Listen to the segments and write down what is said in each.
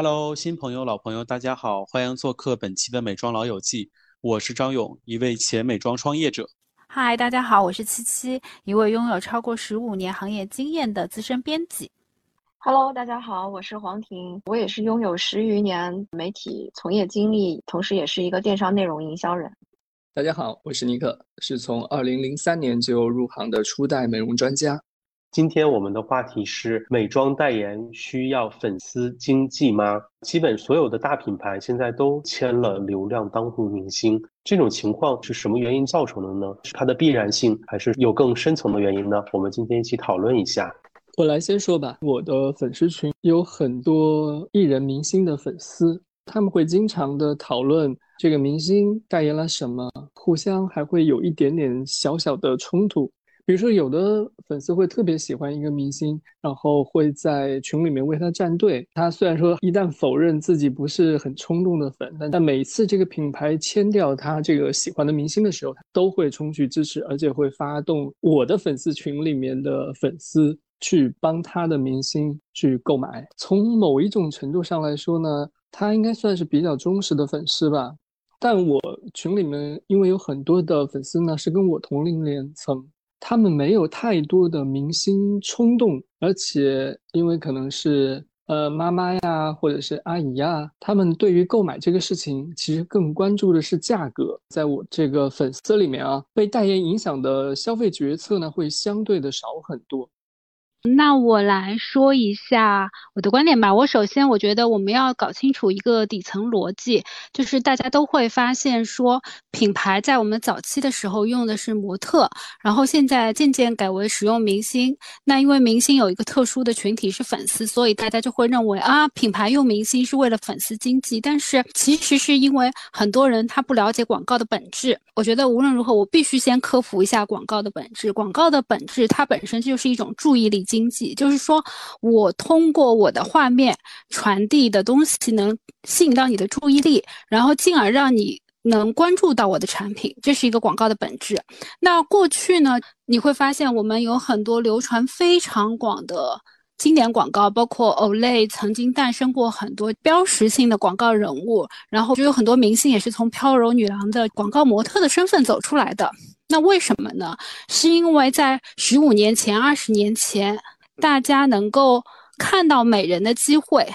Hello，新朋友、老朋友，大家好，欢迎做客本期的《美妆老友记》，我是张勇，一位前美妆创业者。嗨，大家好，我是七七，一位拥有超过十五年行业经验的资深编辑。Hello，大家好，我是黄婷，我也是拥有十余年媒体从业经历，同时也是一个电商内容营销人。大家好，我是尼克，是从二零零三年就入行的初代美容专家。今天我们的话题是美妆代言需要粉丝经济吗？基本所有的大品牌现在都签了流量当红明星，这种情况是什么原因造成的呢？是它的必然性，还是有更深层的原因呢？我们今天一起讨论一下。我来先说吧，我的粉丝群有很多艺人明星的粉丝，他们会经常的讨论这个明星代言了什么，互相还会有一点点小小的冲突。比如说，有的粉丝会特别喜欢一个明星，然后会在群里面为他站队。他虽然说一旦否认自己不是很冲动的粉，但但每次这个品牌签掉他这个喜欢的明星的时候，他都会冲去支持，而且会发动我的粉丝群里面的粉丝去帮他的明星去购买。从某一种程度上来说呢，他应该算是比较忠实的粉丝吧。但我群里面因为有很多的粉丝呢，是跟我同龄年层。他们没有太多的明星冲动，而且因为可能是呃妈妈呀，或者是阿姨呀，他们对于购买这个事情，其实更关注的是价格。在我这个粉丝里面啊，被代言影响的消费决策呢，会相对的少很多。那我来说一下我的观点吧。我首先我觉得我们要搞清楚一个底层逻辑，就是大家都会发现说，品牌在我们早期的时候用的是模特，然后现在渐渐改为使用明星。那因为明星有一个特殊的群体是粉丝，所以大家就会认为啊，品牌用明星是为了粉丝经济。但是其实是因为很多人他不了解广告的本质。我觉得无论如何，我必须先科普一下广告的本质。广告的本质它本身就是一种注意力。经经济就是说，我通过我的画面传递的东西能吸引到你的注意力，然后进而让你能关注到我的产品，这是一个广告的本质。那过去呢，你会发现我们有很多流传非常广的经典广告，包括 Olay 曾经诞生过很多标识性的广告人物，然后就有很多明星也是从飘柔女郎的广告模特的身份走出来的。那为什么呢？是因为在十五年前、二十年前，大家能够看到美人的机会。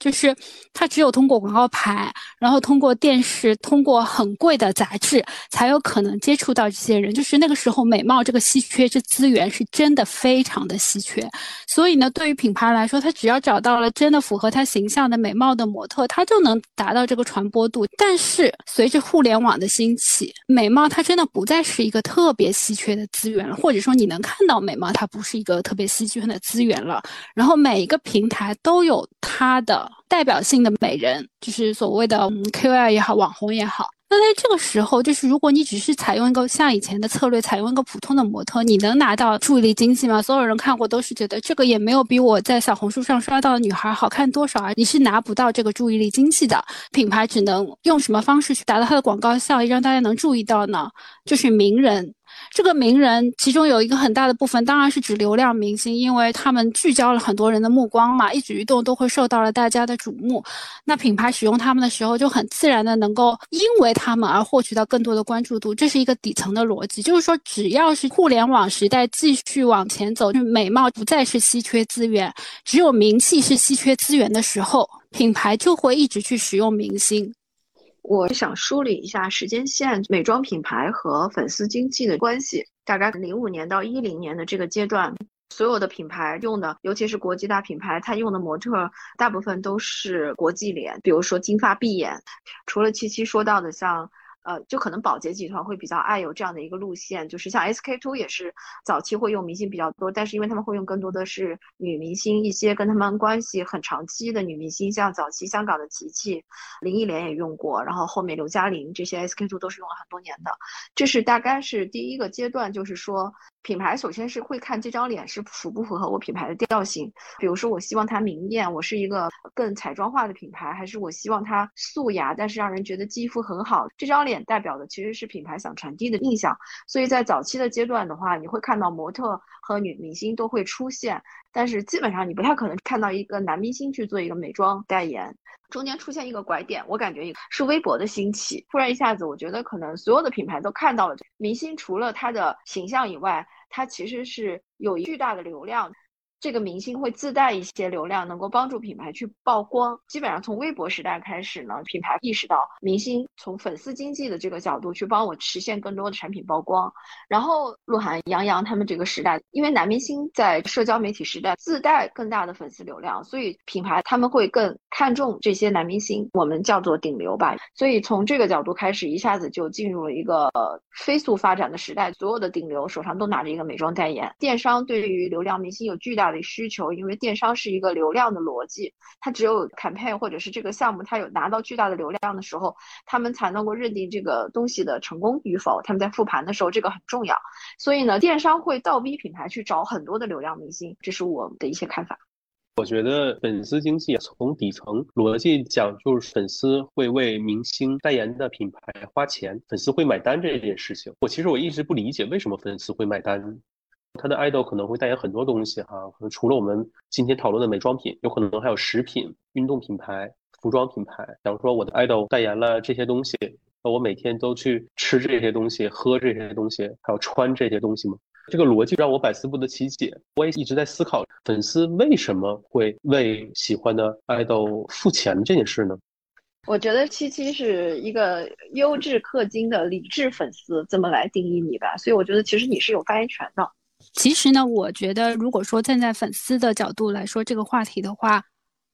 就是他只有通过广告牌，然后通过电视，通过很贵的杂志，才有可能接触到这些人。就是那个时候，美貌这个稀缺这资源是真的非常的稀缺。所以呢，对于品牌来说，他只要找到了真的符合他形象的美貌的模特，他就能达到这个传播度。但是随着互联网的兴起，美貌它真的不再是一个特别稀缺的资源了，或者说你能看到美貌，它不是一个特别稀缺的资源了。然后每一个平台都有它的。代表性的美人，就是所谓的 KOL 也好，网红也好。那在这个时候，就是如果你只是采用一个像以前的策略，采用一个普通的模特，你能拿到注意力经济吗？所有人看过都是觉得这个也没有比我在小红书上刷到的女孩好看多少啊！你是拿不到这个注意力经济的。品牌只能用什么方式去达到它的广告效益，让大家能注意到呢？就是名人。这个名人其中有一个很大的部分，当然是指流量明星，因为他们聚焦了很多人的目光嘛，一举一动都会受到了大家的瞩目。那品牌使用他们的时候，就很自然的能够因为他们而获取到更多的关注度，这是一个底层的逻辑。就是说，只要是互联网时代继续往前走，就美貌不再是稀缺资源，只有名气是稀缺资源的时候，品牌就会一直去使用明星。我想梳理一下时间线，美妆品牌和粉丝经济的关系。大概零五年到一零年的这个阶段，所有的品牌用的，尤其是国际大品牌，它用的模特大部分都是国际脸，比如说金发碧眼。除了七七说到的像。呃，就可能宝洁集团会比较爱有这样的一个路线，就是像 SK two 也是早期会用明星比较多，但是因为他们会用更多的是女明星，一些跟他们关系很长期的女明星，像早期香港的琪琪、林忆莲也用过，然后后面刘嘉玲这些 SK two 都是用了很多年的，这是大概是第一个阶段，就是说。品牌首先是会看这张脸是符不符合我品牌的调性，比如说我希望它明艳，我是一个更彩妆化的品牌，还是我希望它素雅，但是让人觉得肌肤很好。这张脸。代表的其实是品牌想传递的印象，所以在早期的阶段的话，你会看到模特和女明星都会出现，但是基本上你不太可能看到一个男明星去做一个美妆代言。中间出现一个拐点，我感觉是微博的兴起，突然一下子，我觉得可能所有的品牌都看到了明星除了他的形象以外，他其实是有巨大的流量。这个明星会自带一些流量，能够帮助品牌去曝光。基本上从微博时代开始呢，品牌意识到明星从粉丝经济的这个角度去帮我实现更多的产品曝光。然后鹿晗、杨洋他们这个时代，因为男明星在社交媒体时代自带更大的粉丝流量，所以品牌他们会更看重这些男明星，我们叫做顶流吧。所以从这个角度开始，一下子就进入了一个飞速发展的时代，所有的顶流手上都拿着一个美妆代言。电商对于流量明星有巨大。的需求，因为电商是一个流量的逻辑，它只有 campaign 或者是这个项目，它有拿到巨大的流量的时候，他们才能够认定这个东西的成功与否。他们在复盘的时候，这个很重要。所以呢，电商会倒逼品牌去找很多的流量明星，这是我的一些看法。我觉得粉丝经济从底层逻辑讲，就是粉丝会为明星代言的品牌花钱，粉丝会买单这件事情。我其实我一直不理解为什么粉丝会买单。他的 idol 可能会代言很多东西哈，可能除了我们今天讨论的美妆品，有可能还有食品、运动品牌、服装品牌。假如说我的 idol 代言了这些东西，那我每天都去吃这些东西、喝这些东西，还有穿这些东西吗？这个逻辑让我百思不得其解。我也一直在思考，粉丝为什么会为喜欢的 idol 付钱这件事呢？我觉得七七是一个优质氪金的理智粉丝，这么来定义你吧。所以我觉得其实你是有发言权的。其实呢，我觉得如果说站在粉丝的角度来说这个话题的话，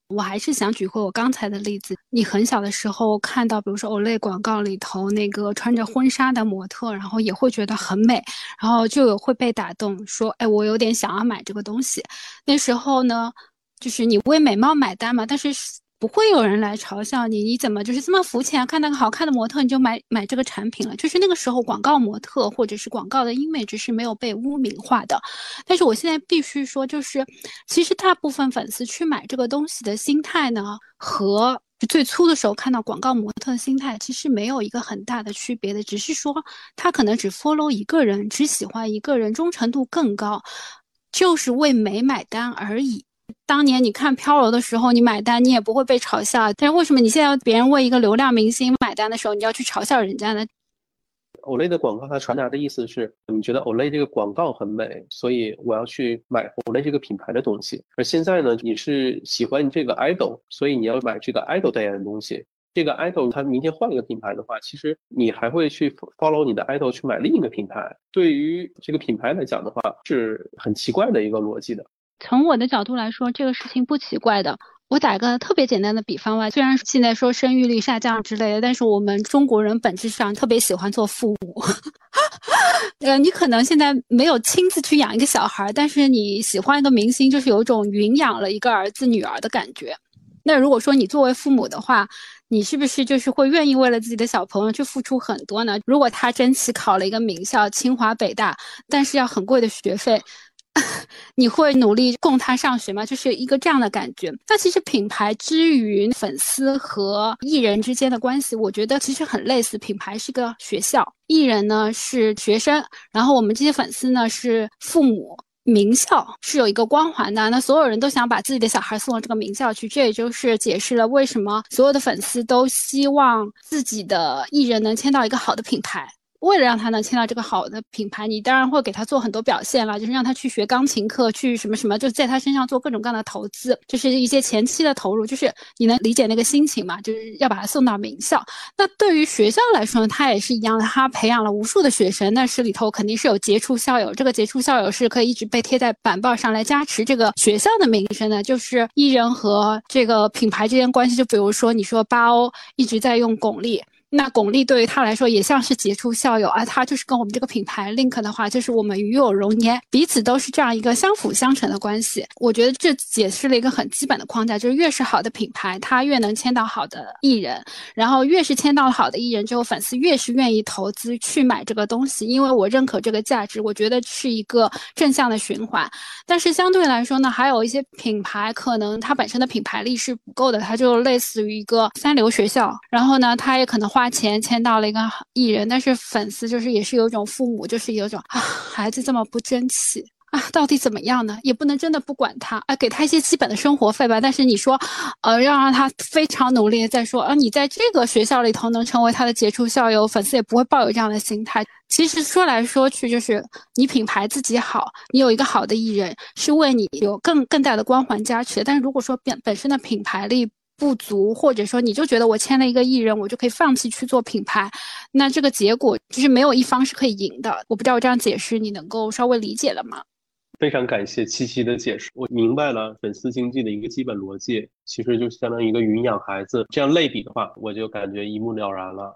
我还是想举回我刚才的例子。你很小的时候看到，比如说 Olay 广告里头那个穿着婚纱的模特，然后也会觉得很美，然后就有会被打动，说，哎，我有点想要买这个东西。那时候呢，就是你为美貌买单嘛，但是。不会有人来嘲笑你，你怎么就是这么肤浅？看那个好看的模特，你就买买这个产品了。就是那个时候，广告模特或者是广告的 image 是没有被污名化的。但是我现在必须说，就是其实大部分粉丝去买这个东西的心态呢，和最初的时候看到广告模特的心态其实没有一个很大的区别的，只是说他可能只 follow 一个人，只喜欢一个人，忠诚度更高，就是为美买单而已。当年你看飘柔的时候，你买单，你也不会被嘲笑。但是为什么你现在别人为一个流量明星买单的时候，你要去嘲笑人家呢？Olay 的广告它传达的意思是，你觉得 Olay 这个广告很美，所以我要去买 Olay 这个品牌的东西。而现在呢，你是喜欢这个 idol，所以你要买这个 idol 代言的东西。这个 idol 他明天换一个品牌的话，其实你还会去 follow 你的 idol 去买另一个品牌。对于这个品牌来讲的话，是很奇怪的一个逻辑的。从我的角度来说，这个事情不奇怪的。我打个特别简单的比方吧，虽然现在说生育率下降之类的，但是我们中国人本质上特别喜欢做父母。呃，你可能现在没有亲自去养一个小孩，但是你喜欢一个明星，就是有一种云养了一个儿子女儿的感觉。那如果说你作为父母的话，你是不是就是会愿意为了自己的小朋友去付出很多呢？如果他争气考了一个名校，清华北大，但是要很贵的学费。你会努力供他上学吗？就是一个这样的感觉。那其实品牌之于粉丝和艺人之间的关系，我觉得其实很类似。品牌是个学校，艺人呢是学生，然后我们这些粉丝呢是父母。名校是有一个光环的，那所有人都想把自己的小孩送到这个名校去，这也就是解释了为什么所有的粉丝都希望自己的艺人能签到一个好的品牌。为了让他能签到这个好的品牌，你当然会给他做很多表现了，就是让他去学钢琴课，去什么什么，就在他身上做各种各样的投资，就是一些前期的投入，就是你能理解那个心情嘛？就是要把他送到名校。那对于学校来说呢，他也是一样的，他培养了无数的学生，那是里头肯定是有杰出校友，这个杰出校友是可以一直被贴在板报上来加持这个学校的名声的。就是艺人和这个品牌之间关系，就比如说你说巴欧一直在用巩俐。那巩俐对于他来说也像是杰出校友，而他就是跟我们这个品牌 link 的话，就是我们与有荣焉，彼此都是这样一个相辅相成的关系。我觉得这解释了一个很基本的框架，就是越是好的品牌，它越能签到好的艺人，然后越是签到好的艺人之后，粉丝越是愿意投资去买这个东西，因为我认可这个价值，我觉得是一个正向的循环。但是相对来说呢，还有一些品牌可能它本身的品牌力是不够的，它就类似于一个三流学校，然后呢，它也可能。花钱签到了一个艺人，但是粉丝就是也是有一种父母就是有一种啊，孩子这么不争气。啊，到底怎么样呢？也不能真的不管他啊，给他一些基本的生活费吧。但是你说，呃，要让他非常努力再说啊，你在这个学校里头能成为他的杰出校友，粉丝也不会抱有这样的心态。其实说来说去，就是你品牌自己好，你有一个好的艺人，是为你有更更大的光环加持。但是如果说本本身的品牌力，不足，或者说你就觉得我签了一个艺人，我就可以放弃去做品牌，那这个结果就是没有一方是可以赢的。我不知道我这样解释你能够稍微理解了吗？非常感谢七七的解释，我明白了粉丝经济的一个基本逻辑，其实就相当于一个云养孩子。这样类比的话，我就感觉一目了然了。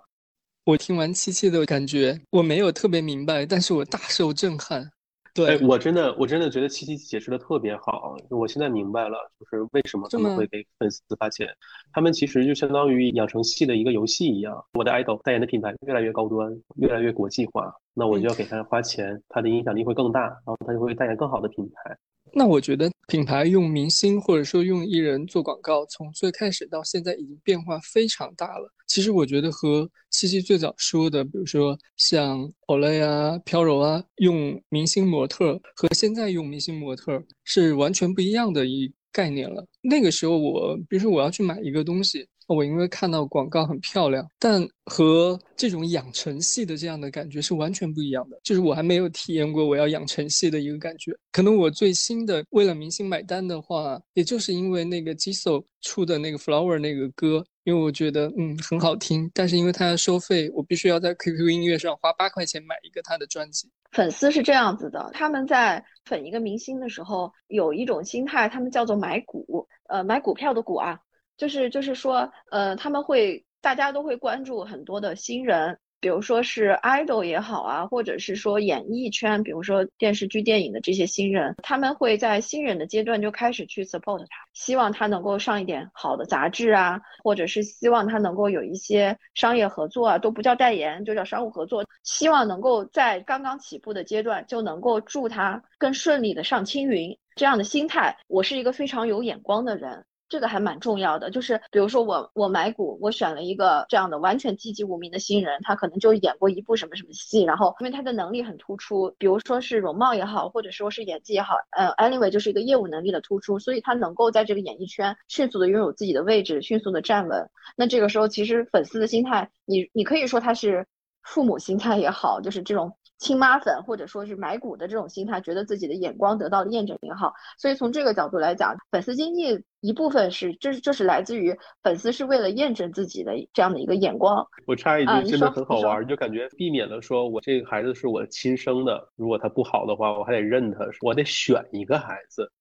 我听完七七的感觉，我没有特别明白，但是我大受震撼。对我真的，我真的觉得七七解释的特别好。我现在明白了，就是为什么他们会给粉丝发钱。他们其实就相当于养成系的一个游戏一样。我的 idol 代言的品牌越来越高端，越来越国际化，那我就要给他花钱，他的影响力会更大，然后他就会代言更好的品牌。那我觉得品牌用明星或者说用艺人做广告，从最开始到现在已经变化非常大了。其实我觉得和七七最早说的，比如说像 Olay 啊、飘柔啊，用明星模特和现在用明星模特是完全不一样的一概念了。那个时候我，比如说我要去买一个东西。我因为看到广告很漂亮，但和这种养成系的这样的感觉是完全不一样的。就是我还没有体验过我要养成系的一个感觉。可能我最新的为了明星买单的话，也就是因为那个 Jisoo 出的那个 Flower 那个歌，因为我觉得嗯很好听。但是因为它要收费，我必须要在 QQ 音乐上花八块钱买一个他的专辑。粉丝是这样子的，他们在粉一个明星的时候，有一种心态，他们叫做买股，呃，买股票的股啊。就是就是说，呃，他们会大家都会关注很多的新人，比如说是 idol 也好啊，或者是说演艺圈，比如说电视剧、电影的这些新人，他们会在新人的阶段就开始去 support 他，希望他能够上一点好的杂志啊，或者是希望他能够有一些商业合作啊，都不叫代言，就叫商务合作，希望能够在刚刚起步的阶段就能够助他更顺利的上青云。这样的心态，我是一个非常有眼光的人。这个还蛮重要的，就是比如说我我买股，我选了一个这样的完全籍籍无名的新人，他可能就演过一部什么什么戏，然后因为他的能力很突出，比如说是容貌也好，或者说是演技也好，呃，anyway 就是一个业务能力的突出，所以他能够在这个演艺圈迅速的拥有自己的位置，迅速的站稳。那这个时候其实粉丝的心态，你你可以说他是父母心态也好，就是这种。亲妈粉或者说是买股的这种心态，觉得自己的眼光得到了验证也好，所以从这个角度来讲，粉丝经济一部分是这这是来自于粉丝是为了验证自己的这样的一个眼光。我插一句，真的很好玩，就感觉避免了说我这个孩子是我亲生的，如果他不好的话，我还得认他，我得选一个孩子。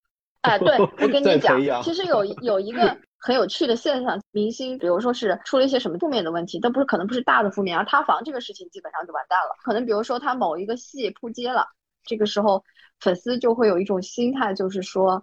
哎，对我跟 你讲，其实有有一个。很有趣的现象，明星比如说是出了一些什么负面的问题，都不是可能不是大的负面，而塌房这个事情基本上就完蛋了。可能比如说他某一个戏扑街了，这个时候粉丝就会有一种心态，就是说，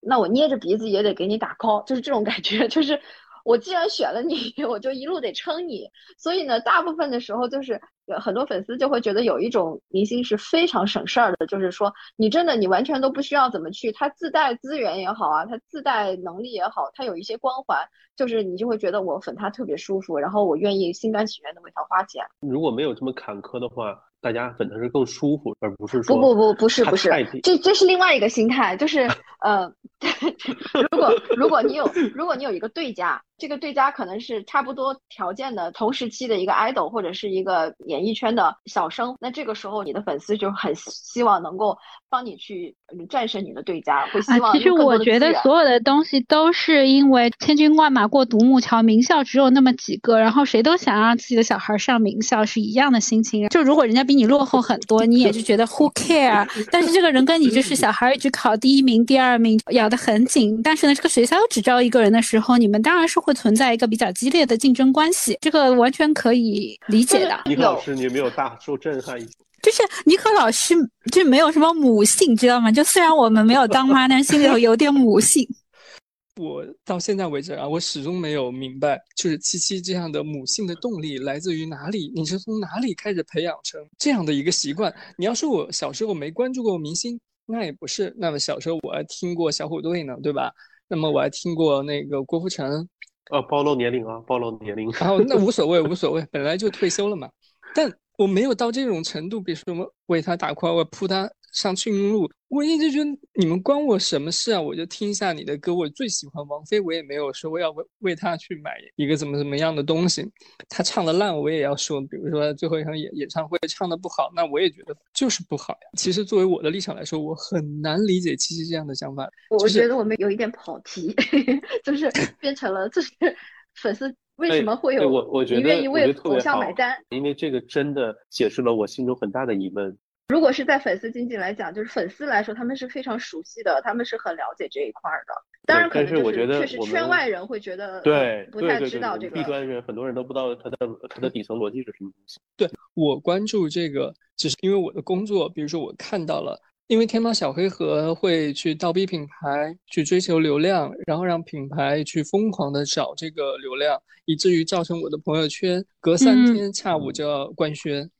那我捏着鼻子也得给你打 call，就是这种感觉，就是我既然选了你，我就一路得撑你。所以呢，大部分的时候就是。很多粉丝就会觉得有一种明星是非常省事儿的，就是说你真的你完全都不需要怎么去，他自带资源也好啊，他自带能力也好，他有一些光环，就是你就会觉得我粉他特别舒服，然后我愿意心甘情愿的为他花钱。如果没有这么坎坷的话，大家粉他是更舒服，而不是说不不不不是不是，这这是另外一个心态，就是呃，如果如果你有如果你有一个对家。这个对家可能是差不多条件的同时期的一个 idol 或者是一个演艺圈的小生，那这个时候你的粉丝就很希望能够帮你去战胜你的对家，会希望。其实我觉得所有的东西都是因为千军万马过独木桥，名校只有那么几个，然后谁都想让自己的小孩上名校，是一样的心情。就如果人家比你落后很多，你也是觉得 who care。但是这个人跟你就是小孩一直考第一名、第二名，咬得很紧。但是呢，这个学校又只招一个人的时候，你们当然是会。会存在一个比较激烈的竞争关系，这个完全可以理解的。尼克老师，你有没有大受震撼？就是尼克老师就没有什么母性，知道吗？就虽然我们没有当妈，但心里头有点母性。我到现在为止啊，我始终没有明白，就是七七这样的母性的动力来自于哪里？你是从哪里开始培养成这样的一个习惯？你要说我小时候没关注过明星，那也不是。那么小时候我还听过小虎队呢，对吧？那么我还听过那个郭富城。呃，暴露年龄啊，暴露年龄。哦，那无所谓，无所谓，本来就退休了嘛。但我没有到这种程度，比如说什么为他打 call，我扑他上青路，我一直觉得你们关我什么事啊？我就听一下你的歌，我最喜欢王菲，我也没有说我要为为她去买一个怎么怎么样的东西。她唱的烂，我也要说，比如说最后一场演演唱会唱的不好，那我也觉得就是不好呀。其实作为我的立场来说，我很难理解七七这样的想法。我觉得我们有一点跑题，就是变成了就是 粉丝。为什么会有？我我觉得，你愿意为偶像买单？因为这个真的解释了我心中很大的疑问。如果是在粉丝经济来讲，就是粉丝来说，他们是非常熟悉的，他们是很了解这一块的。当然，可能就是确实圈外人会觉得对不太知道这个。弊端人很多人都不知道它的它的底层逻辑是什么东西。对我关注这个，只是因为我的工作，比如说我看到了。因为天猫小黑盒会去倒逼品牌去追求流量，然后让品牌去疯狂的找这个流量，以至于造成我的朋友圈隔三天下午就要官宣。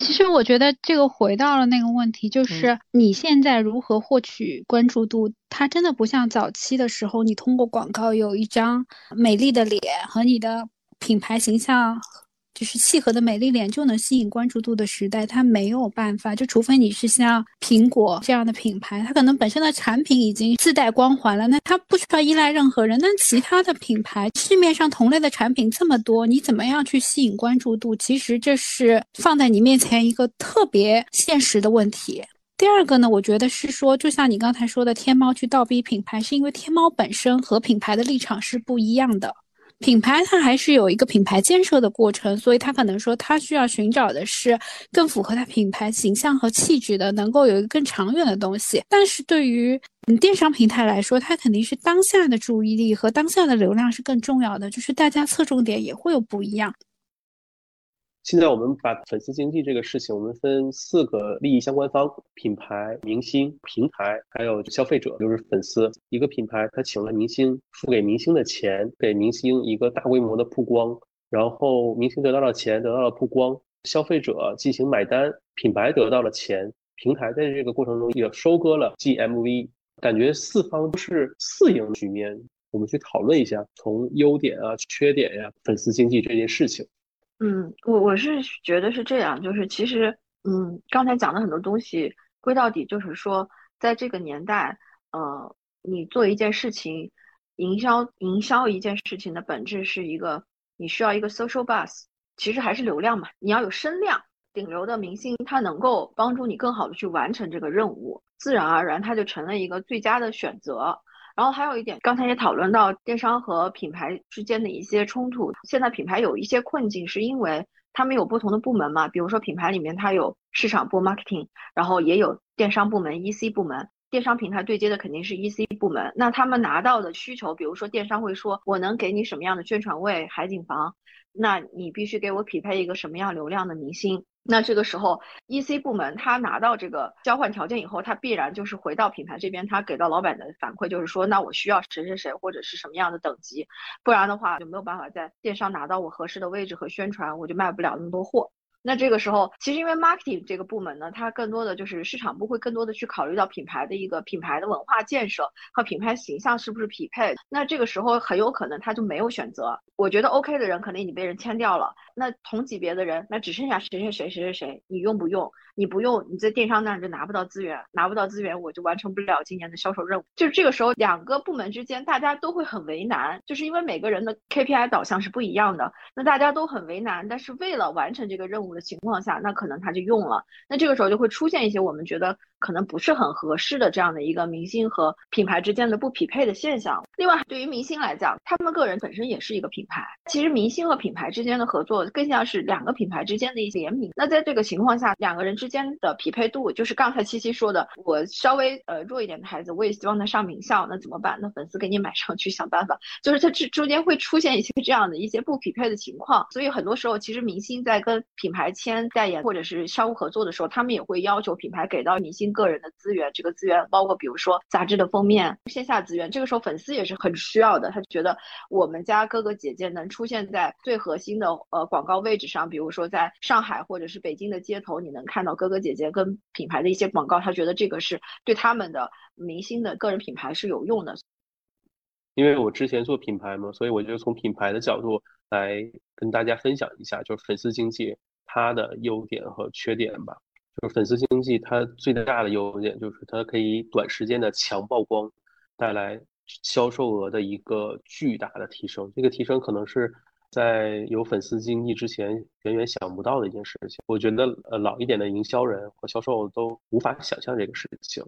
其实我觉得这个回到了那个问题，就是你现在如何获取关注度？它真的不像早期的时候，你通过广告有一张美丽的脸和你的品牌形象。就是契合的美丽脸就能吸引关注度的时代，它没有办法，就除非你是像苹果这样的品牌，它可能本身的产品已经自带光环了，那它不需要依赖任何人。那其他的品牌，市面上同类的产品这么多，你怎么样去吸引关注度？其实这是放在你面前一个特别现实的问题。第二个呢，我觉得是说，就像你刚才说的，天猫去倒逼品牌，是因为天猫本身和品牌的立场是不一样的。品牌它还是有一个品牌建设的过程，所以它可能说它需要寻找的是更符合它品牌形象和气质的，能够有一个更长远的东西。但是对于嗯电商平台来说，它肯定是当下的注意力和当下的流量是更重要的，就是大家侧重点也会有不一样。现在我们把粉丝经济这个事情，我们分四个利益相关方：品牌、明星、平台，还有消费者，就是粉丝。一个品牌他请了明星，付给明星的钱，给明星一个大规模的曝光，然后明星得到了钱，得到了曝光，消费者进行买单，品牌得到了钱，平台在这个过程中也收割了 GMV，感觉四方都是四赢局面。我们去讨论一下，从优点啊、缺点呀，粉丝经济这件事情。嗯，我我是觉得是这样，就是其实，嗯，刚才讲的很多东西，归到底就是说，在这个年代，呃，你做一件事情，营销营销一件事情的本质是一个，你需要一个 social buzz，其实还是流量嘛，你要有声量，顶流的明星他能够帮助你更好的去完成这个任务，自然而然他就成了一个最佳的选择。然后还有一点，刚才也讨论到电商和品牌之间的一些冲突。现在品牌有一些困境，是因为他们有不同的部门嘛，比如说品牌里面它有市场部 marketing，然后也有电商部门 EC 部门。电商平台对接的肯定是 EC 部门，那他们拿到的需求，比如说电商会说，我能给你什么样的宣传位、海景房，那你必须给我匹配一个什么样流量的明星。那这个时候，E C 部门他拿到这个交换条件以后，他必然就是回到品牌这边，他给到老板的反馈就是说，那我需要谁谁谁或者是什么样的等级，不然的话就没有办法在电商拿到我合适的位置和宣传，我就卖不了那么多货。那这个时候，其实因为 marketing 这个部门呢，它更多的就是市场部会更多的去考虑到品牌的一个品牌的文化建设和品牌形象是不是匹配。那这个时候很有可能他就没有选择。我觉得 OK 的人可能已经被人签掉了，那同级别的人，那只剩下谁谁谁谁谁谁，你用不用？你不用，你在电商那儿就拿不到资源，拿不到资源，我就完成不了今年的销售任务。就是这个时候，两个部门之间大家都会很为难，就是因为每个人的 KPI 导向是不一样的，那大家都很为难。但是为了完成这个任务的情况下，那可能他就用了。那这个时候就会出现一些我们觉得。可能不是很合适的这样的一个明星和品牌之间的不匹配的现象。另外，对于明星来讲，他们个人本身也是一个品牌。其实，明星和品牌之间的合作更像是两个品牌之间的一些联名。那在这个情况下，两个人之间的匹配度，就是刚才七七说的，我稍微呃弱一点的孩子，我也希望他上名校，那怎么办？那粉丝给你买上去，想办法。就是它这中间会出现一些这样的一些不匹配的情况。所以很多时候，其实明星在跟品牌签代言或者是商务合作的时候，他们也会要求品牌给到明星。个人的资源，这个资源包括比如说杂志的封面、线下资源，这个时候粉丝也是很需要的。他觉得我们家哥哥姐姐能出现在最核心的呃广告位置上，比如说在上海或者是北京的街头，你能看到哥哥姐姐跟品牌的一些广告，他觉得这个是对他们的明星的个人品牌是有用的。因为我之前做品牌嘛，所以我就从品牌的角度来跟大家分享一下，就是粉丝经济它的优点和缺点吧。就是粉丝经济它最大的优点就是它可以短时间的强曝光，带来销售额的一个巨大的提升。这个提升可能是在有粉丝经济之前远远想不到的一件事情。我觉得呃老一点的营销人和销售都无法想象这个事情。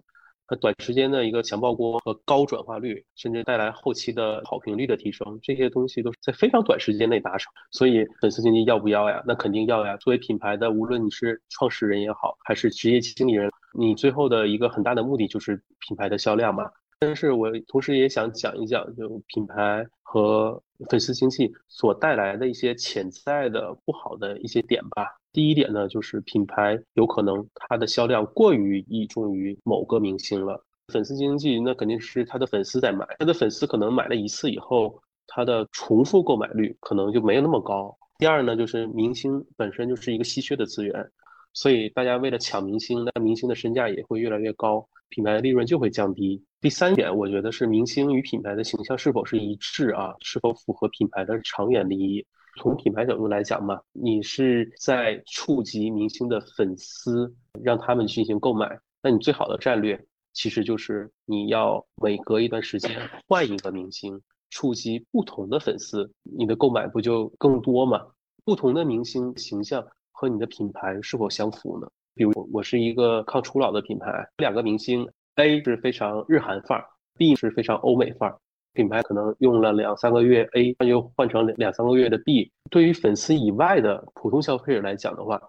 和短时间的一个强曝光和高转化率，甚至带来后期的好评率的提升，这些东西都是在非常短时间内达成。所以粉丝经济要不要呀？那肯定要呀。作为品牌的，无论你是创始人也好，还是职业经理人，你最后的一个很大的目的就是品牌的销量嘛。但是我同时也想讲一讲，就品牌和粉丝经济所带来的一些潜在的不好的一些点吧。第一点呢，就是品牌有可能它的销量过于倚重于某个明星了。粉丝经济那肯定是他的粉丝在买，他的粉丝可能买了一次以后，他的重复购买率可能就没有那么高。第二呢，就是明星本身就是一个稀缺的资源，所以大家为了抢明星，那明星的身价也会越来越高，品牌的利润就会降低。第三点，我觉得是明星与品牌的形象是否是一致啊，是否符合品牌的长远利益。从品牌角度来讲嘛，你是在触及明星的粉丝，让他们进行购买。那你最好的战略其实就是你要每隔一段时间换一个明星，触及不同的粉丝，你的购买不就更多吗？不同的明星形象和你的品牌是否相符呢？比如我是一个抗初老的品牌，两个明星 A 是非常日韩范儿，B 是非常欧美范儿。品牌可能用了两三个月 A，那就换成两三个月的 B。对于粉丝以外的普通消费者来讲的话，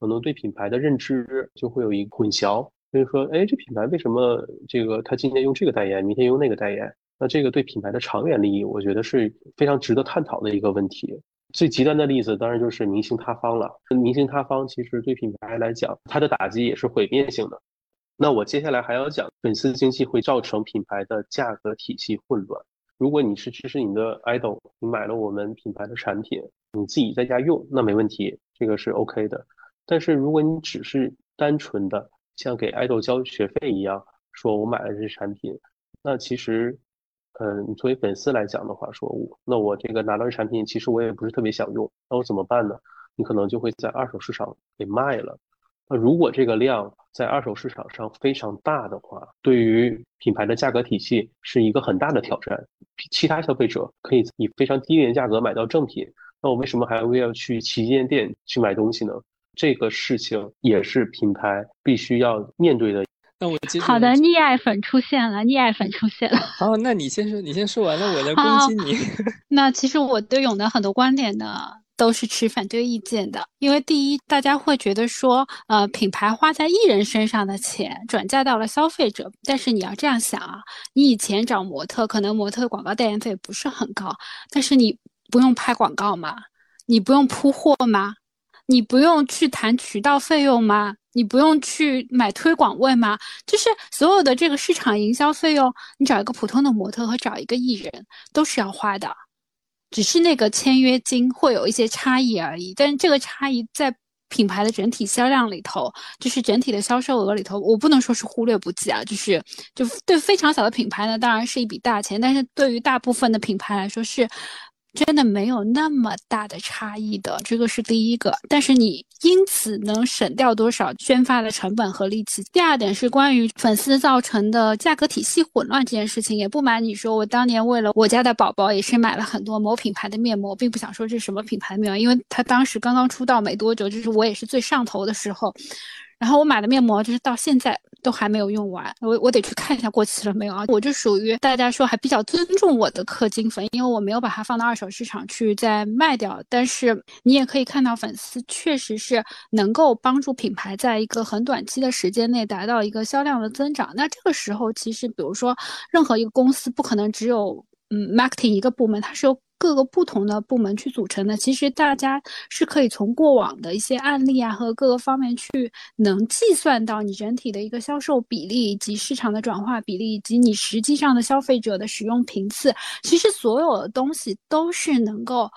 可能对品牌的认知就会有一个混淆，就是说，哎，这品牌为什么这个他今天用这个代言，明天用那个代言？那这个对品牌的长远利益，我觉得是非常值得探讨的一个问题。最极端的例子当然就是明星塌方了。明星塌方其实对品牌来讲，它的打击也是毁灭性的。那我接下来还要讲，粉丝经济会造成品牌的价格体系混乱。如果你是支持你的 idol，你买了我们品牌的产品，你自己在家用，那没问题，这个是 OK 的。但是如果你只是单纯的像给 idol 交学费一样，说我买了这产品，那其实，嗯，作为粉丝来讲的话，说我那我这个拿到这产品，其实我也不是特别想用，那我怎么办呢？你可能就会在二手市场给卖了。那如果这个量在二手市场上非常大的话，对于品牌的价格体系是一个很大的挑战。其他消费者可以以非常低廉价格买到正品，那我为什么还会要去旗舰店去买东西呢？这个事情也是品牌必须要面对的。那我接好的，溺爱粉出现了，溺爱粉出现了。好，那你先说，你先说完了，我来攻击你。那其实我对勇的很多观点呢。都是持反对意见的，因为第一，大家会觉得说，呃，品牌花在艺人身上的钱转嫁到了消费者。但是你要这样想啊，你以前找模特，可能模特广告代言费不是很高，但是你不用拍广告吗？你不用铺货吗？你不用去谈渠道费用吗？你不用去买推广位吗？就是所有的这个市场营销费用，你找一个普通的模特和找一个艺人都是要花的。只是那个签约金会有一些差异而已，但是这个差异在品牌的整体销量里头，就是整体的销售额里头，我不能说是忽略不计啊，就是就对非常小的品牌呢，当然是一笔大钱，但是对于大部分的品牌来说是。真的没有那么大的差异的，这个是第一个。但是你因此能省掉多少宣发的成本和力气？第二点是关于粉丝造成的价格体系混乱这件事情。也不瞒你说，我当年为了我家的宝宝，也是买了很多某品牌的面膜，并不想说这是什么品牌面膜，因为它当时刚刚出道没多久，就是我也是最上头的时候。然后我买的面膜就是到现在都还没有用完，我我得去看一下过期了没有啊？我就属于大家说还比较尊重我的氪金粉，因为我没有把它放到二手市场去再卖掉。但是你也可以看到，粉丝确实是能够帮助品牌在一个很短期的时间内达到一个销量的增长。那这个时候，其实比如说任何一个公司不可能只有嗯 marketing 一个部门，它是有。各个不同的部门去组成的，其实大家是可以从过往的一些案例啊和各个方面去能计算到你整体的一个销售比例以及市场的转化比例以及你实际上的消费者的使用频次，其实所有的东西都是能够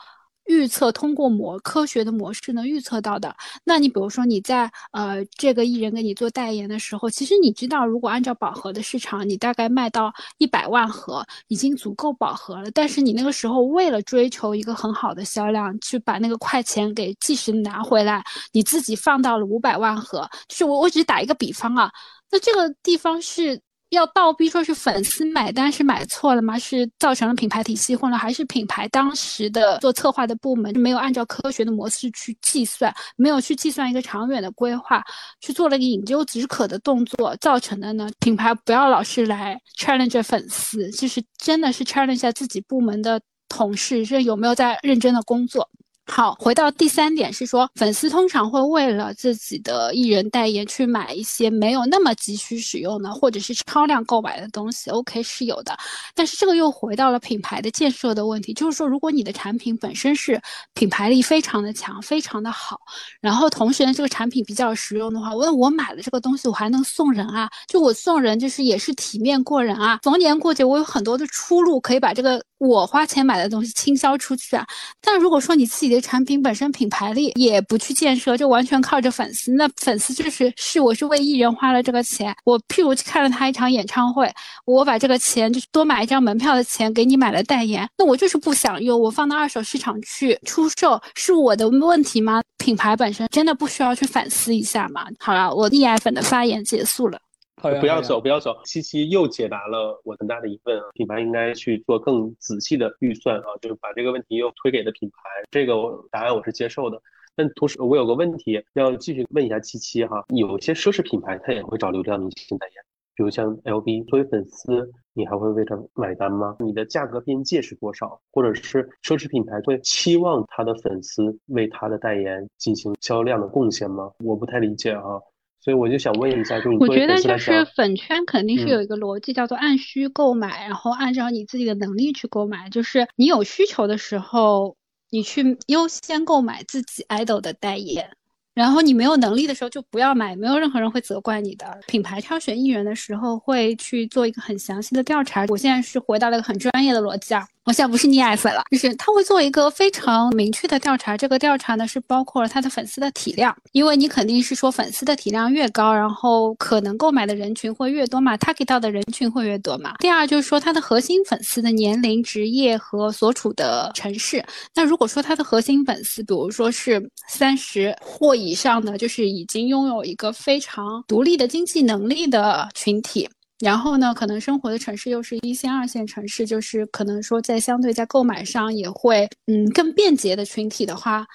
预测通过模科学的模式能预测到的。那你比如说你在呃这个艺人给你做代言的时候，其实你知道，如果按照饱和的市场，你大概卖到一百万盒已经足够饱和了。但是你那个时候为了追求一个很好的销量，去把那个快钱给即时拿回来，你自己放到了五百万盒。就是我我只是打一个比方啊，那这个地方是。要倒逼说是粉丝买单是买错了吗？是造成了品牌体系混乱，还是品牌当时的做策划的部门没有按照科学的模式去计算，没有去计算一个长远的规划，去做了一个引咎止渴的动作造成的呢？品牌不要老是来 challenge 粉丝，就是真的是 challenge 一下自己部门的同事是有没有在认真的工作。好，回到第三点是说，粉丝通常会为了自己的艺人代言去买一些没有那么急需使用的，或者是超量购买的东西。OK 是有的，但是这个又回到了品牌的建设的问题，就是说，如果你的产品本身是品牌力非常的强，非常的好，然后同时呢，这个产品比较实用的话，我我买了这个东西，我还能送人啊，就我送人就是也是体面过人啊，逢年过节我有很多的出路可以把这个。我花钱买的东西倾销出去啊，但如果说你自己的产品本身品牌力也不去建设，就完全靠着粉丝，那粉丝就是是我是为艺人花了这个钱，我譬如去看了他一场演唱会，我把这个钱就是多买一张门票的钱给你买了代言，那我就是不想用，我放到二手市场去出售，是我的问题吗？品牌本身真的不需要去反思一下吗？好了，我溺爱粉的发言结束了。不要走，不要走。七七又解答了我很大的疑问啊，品牌应该去做更仔细的预算啊，就是把这个问题又推给了品牌。这个答案我是接受的。但同时，我有个问题要继续问一下七七哈，有些奢侈品牌它也会找流量明星代言，比如像 LV，作为粉丝，你还会为他买单吗？你的价格边界是多少？或者是奢侈品牌会期望他的粉丝为他的代言进行销量的贡献吗？我不太理解哈。所以我就想问一下，就我觉得就是粉圈肯定是有一个逻辑，叫做按需购买，然后按照你自己的能力去购买。就是你有需求的时候，你去优先购买自己 idol 的代言，然后你没有能力的时候就不要买，没有任何人会责怪你的。品牌挑选艺人的时候会去做一个很详细的调查。我现在是回到了一个很专业的逻辑啊。我现在不是溺爱粉了，就是他会做一个非常明确的调查。这个调查呢是包括了他的粉丝的体量，因为你肯定是说粉丝的体量越高，然后可能购买的人群会越多嘛，他给到的人群会越多嘛。第二就是说他的核心粉丝的年龄、职业和所处的城市。那如果说他的核心粉丝，比如说是三十或以以上的，就是已经拥有一个非常独立的经济能力的群体。然后呢，可能生活的城市又是一线、二线城市，就是可能说在相对在购买上也会嗯更便捷的群体的话，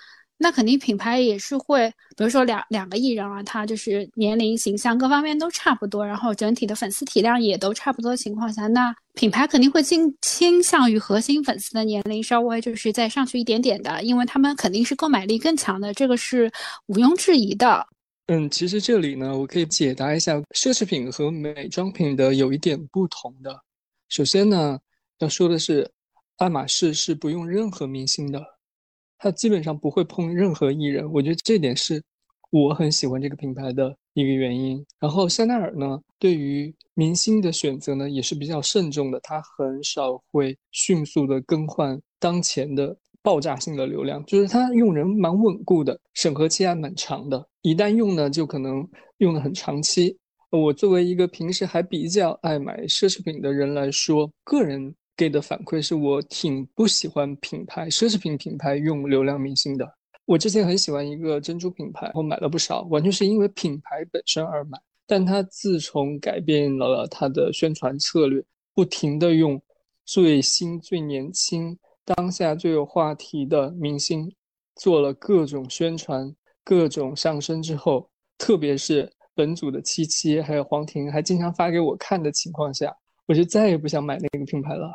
那肯定品牌也是会，比如说两两个艺人啊，他就是年龄、形象各方面都差不多，然后整体的粉丝体量也都差不多的情况下，那品牌肯定会倾倾向于核心粉丝的年龄稍微就是再上去一点点的，因为他们肯定是购买力更强的，这个是毋庸置疑的。嗯，其实这里呢，我可以解答一下奢侈品和美妆品的有一点不同的。首先呢，要说的是，爱马仕是不用任何明星的，它基本上不会碰任何艺人。我觉得这点是我很喜欢这个品牌的一个原因。然后香奈儿呢，对于明星的选择呢，也是比较慎重的，它很少会迅速的更换当前的。爆炸性的流量，就是它用人蛮稳固的，审核期还蛮长的。一旦用呢，就可能用的很长期。我作为一个平时还比较爱买奢侈品的人来说，个人给的反馈是我挺不喜欢品牌奢侈品品牌用流量明星的。我之前很喜欢一个珍珠品牌，我买了不少，完全是因为品牌本身而买。但它自从改变了它的宣传策略，不停的用最新最年轻。当下最有话题的明星做了各种宣传、各种上升之后，特别是本组的七七还有黄婷还经常发给我看的情况下，我就再也不想买那个品牌了。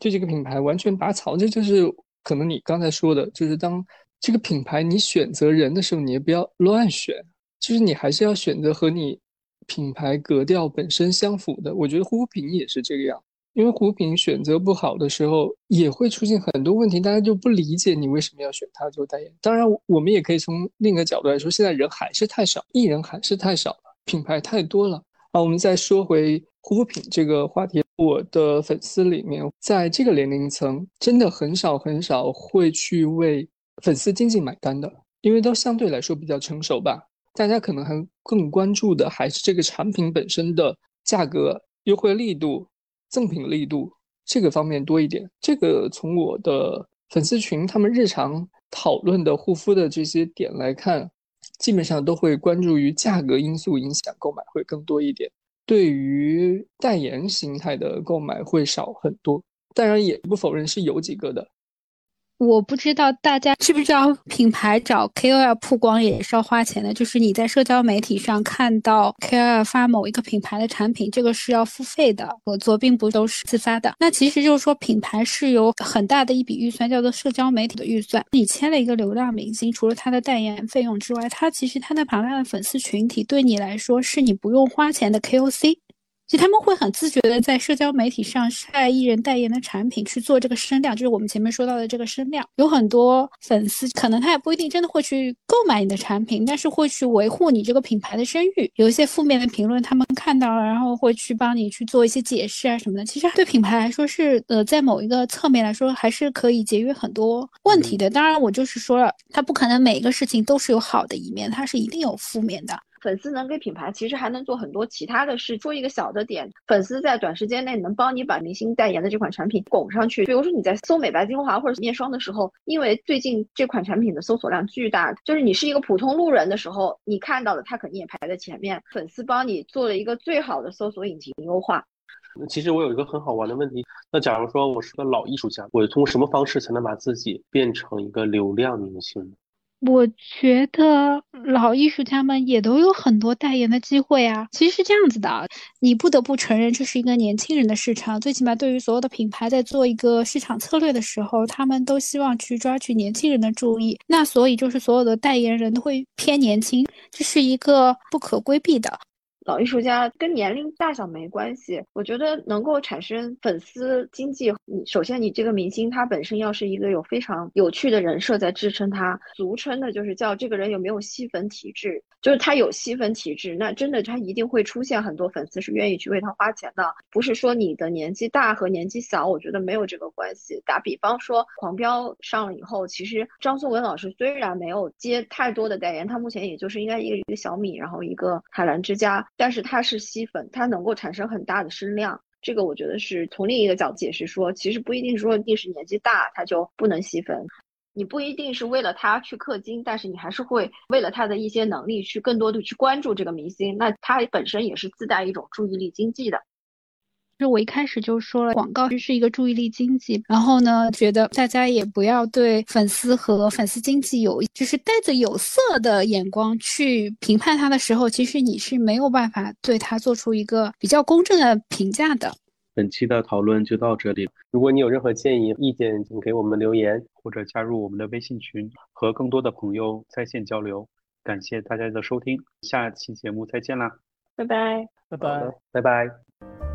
对这个品牌完全拔草，这就是可能你刚才说的，就是当这个品牌你选择人的时候，你也不要乱选，就是你还是要选择和你品牌格调本身相符的。我觉得护肤品也是这个样。因为护肤品选择不好的时候，也会出现很多问题，大家就不理解你为什么要选它做代言。当然，我们也可以从另一个角度来说，现在人还是太少，艺人还是太少了，品牌太多了。啊，我们再说回护肤品这个话题，我的粉丝里面，在这个年龄层，真的很少很少会去为粉丝经济买单的，因为都相对来说比较成熟吧。大家可能还更关注的还是这个产品本身的价格、优惠力度、赠品力度这个方面多一点。这个从我的粉丝群他们日常讨论的护肤的这些点来看，基本上都会关注于价格因素影响购买会更多一点，对于代言形态的购买会少很多。当然，也不否认是有几个的。我不知道大家知不知道，品牌找 KOL 曝光也是要花钱的。就是你在社交媒体上看到 KOL 发某一个品牌的产品，这个是要付费的，合作并不都是自发的。那其实就是说，品牌是有很大的一笔预算，叫做社交媒体的预算。你签了一个流量明星，除了他的代言费用之外，他其实他的庞大的粉丝群体对你来说是你不用花钱的 KOC。其实他们会很自觉的在社交媒体上晒艺人代言的产品去做这个声量，就是我们前面说到的这个声量。有很多粉丝可能他也不一定真的会去购买你的产品，但是会去维护你这个品牌的声誉。有一些负面的评论他们看到了，然后会去帮你去做一些解释啊什么的。其实对品牌来说是呃，在某一个侧面来说还是可以节约很多问题的。当然我就是说了，他不可能每一个事情都是有好的一面，它是一定有负面的。粉丝能给品牌，其实还能做很多其他的事。说一个小的点，粉丝在短时间内能帮你把明星代言的这款产品拱上去。比如说你在搜美白精华或者面霜的时候，因为最近这款产品的搜索量巨大，就是你是一个普通路人的时候，你看到的它肯定也排在前面。粉丝帮你做了一个最好的搜索引擎优化。其实我有一个很好玩的问题，那假如说我是个老艺术家，我通过什么方式才能把自己变成一个流量明星呢？我觉得老艺术家们也都有很多代言的机会啊。其实是这样子的，你不得不承认这是一个年轻人的市场。最起码对于所有的品牌在做一个市场策略的时候，他们都希望去抓取年轻人的注意。那所以就是所有的代言人都会偏年轻，这是一个不可规避的。老艺术家跟年龄大小没关系，我觉得能够产生粉丝经济。你首先，你这个明星他本身要是一个有非常有趣的人设在支撑他，俗称的就是叫这个人有没有吸粉体质，就是他有吸粉体质，那真的他一定会出现很多粉丝是愿意去为他花钱的。不是说你的年纪大和年纪小，我觉得没有这个关系。打比方说，狂飙上了以后，其实张颂文老师虽然没有接太多的代言，他目前也就是应该一个一个小米，然后一个海澜之家。但是它是吸粉，它能够产生很大的声量，这个我觉得是从另一个角度解释说，其实不一定说一定是年纪大他就不能吸粉，你不一定是为了他去氪金，但是你还是会为了他的一些能力去更多的去关注这个明星，那他本身也是自带一种注意力经济的。就我一开始就说了，广告是一个注意力经济。然后呢，觉得大家也不要对粉丝和粉丝经济有，就是带着有色的眼光去评判他的时候，其实你是没有办法对他做出一个比较公正的评价的。本期的讨论就到这里。如果你有任何建议、意见，请给我们留言或者加入我们的微信群，和更多的朋友在线交流。感谢大家的收听，下期节目再见啦！拜拜，拜拜，拜拜。